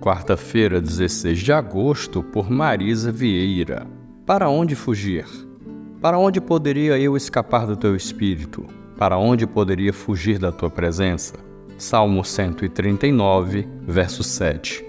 Quarta-feira, 16 de agosto, por Marisa Vieira. Para onde fugir? Para onde poderia eu escapar do teu espírito? Para onde poderia fugir da tua presença? Salmo 139, verso 7.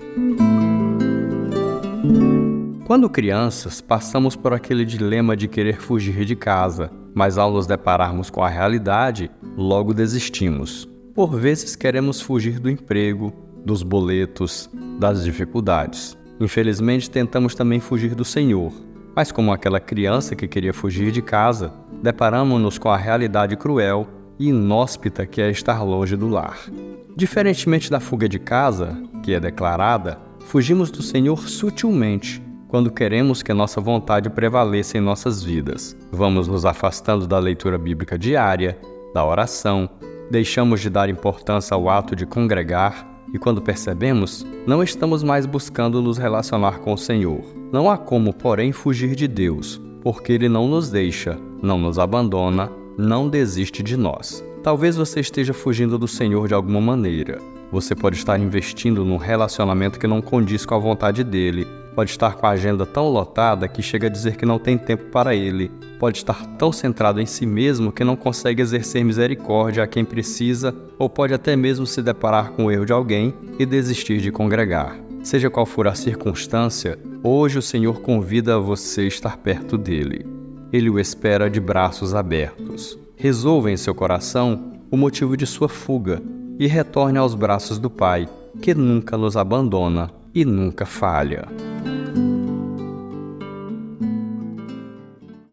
Quando crianças, passamos por aquele dilema de querer fugir de casa, mas ao nos depararmos com a realidade, logo desistimos. Por vezes queremos fugir do emprego, dos boletos, das dificuldades. Infelizmente, tentamos também fugir do Senhor, mas como aquela criança que queria fugir de casa, deparamos-nos com a realidade cruel e inóspita que é estar longe do lar. Diferentemente da fuga de casa, que é declarada, fugimos do Senhor sutilmente, quando queremos que a nossa vontade prevaleça em nossas vidas. Vamos nos afastando da leitura bíblica diária, da oração, deixamos de dar importância ao ato de congregar e quando percebemos, não estamos mais buscando nos relacionar com o Senhor. Não há como, porém, fugir de Deus, porque Ele não nos deixa, não nos abandona, não desiste de nós. Talvez você esteja fugindo do Senhor de alguma maneira. Você pode estar investindo num relacionamento que não condiz com a vontade dele, pode estar com a agenda tão lotada que chega a dizer que não tem tempo para ele, pode estar tão centrado em si mesmo que não consegue exercer misericórdia a quem precisa, ou pode até mesmo se deparar com o erro de alguém e desistir de congregar. Seja qual for a circunstância, hoje o Senhor convida você a estar perto dele. Ele o espera de braços abertos. Resolva em seu coração o motivo de sua fuga e retorne aos braços do Pai, que nunca nos abandona e nunca falha.